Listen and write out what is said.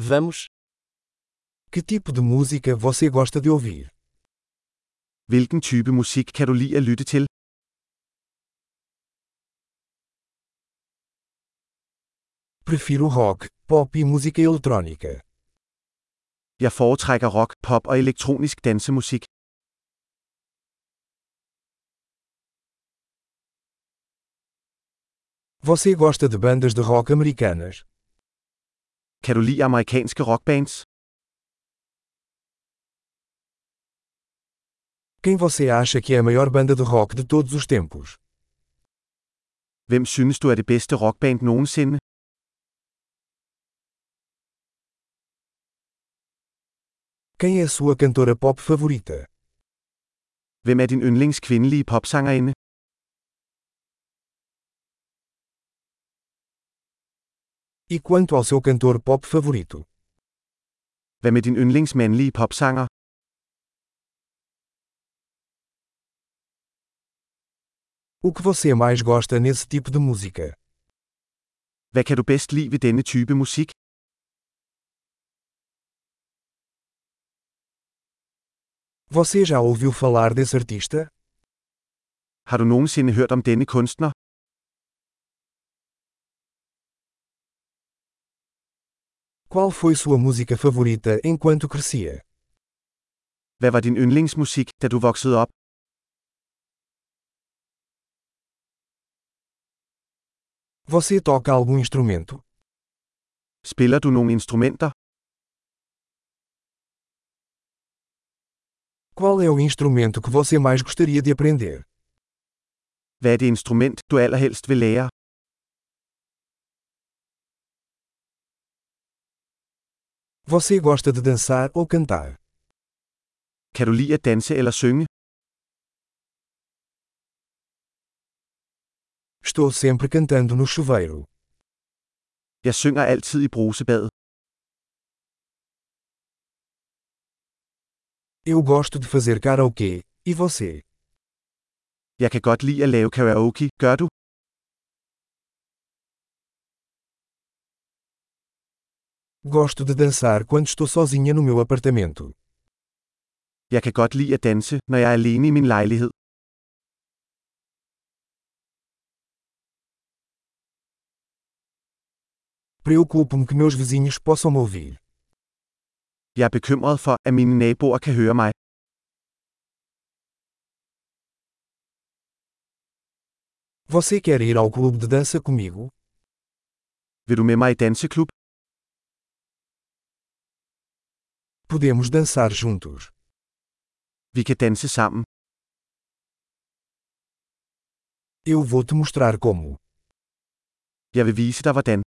Vamos. Que tipo de música você gosta de ouvir? Hvilken type musik kan du lide at lytte til? Prefiro rock, pop e música eletrônica. Jeg foretrækker rock, pop og elektronisk dansemusik. Você gosta de bandas de rock americanas? Kan du lide amerikanske rockbands? Quem você acha que é a maior banda de rock de todos os tempos? Hvem synes du er det bedste rockband nogensinde? Quem é a sua cantora pop favorita? Hvem er din yndlings kvindelige popsangerinde? E quanto ao seu cantor pop favorito? Hvad med din yndlings mandlige popsanger? O que você mais gosta nesse tipo de música? Hvad kan du bedst lide ved denne type musik? Você já ouviu falar desse artista? Har du nogensinde hørt om denne kunstner? Qual foi sua música favorita enquanto crescia? Hvad var din yndlingsmusik, da du voksede op? Você toca algum instrumento? Spiller du nogle instrumenter? Qual é o instrumento que você mais gostaria de aprender? Hvad er det instrument, du allerhelst vil lære? Você gosta de dançar ou cantar? Kan du lide at danse eller synge? Estou sempre cantando no chuveiro. Jeg synger altid i brusebadet. Eu gosto de fazer karaokê. E você? Jeg kan godt lide at lave karaoke, gør du? Gosto de dançar quando estou sozinha no meu apartamento. Jeg kan godt lide at danse, når jeg er alene i min lejlighed. Preocupo-me que meus vizinhos possam me ouvir. Jeg er bekymret for, at mine naboer kan høre mig. Você quer ir ao clube de dança comigo? Vil du med mig i danseklub? Podemos dançar juntos. Vi kan danse sammen. Eu vou te mostrar como. Jeg vil vise dig hvordan.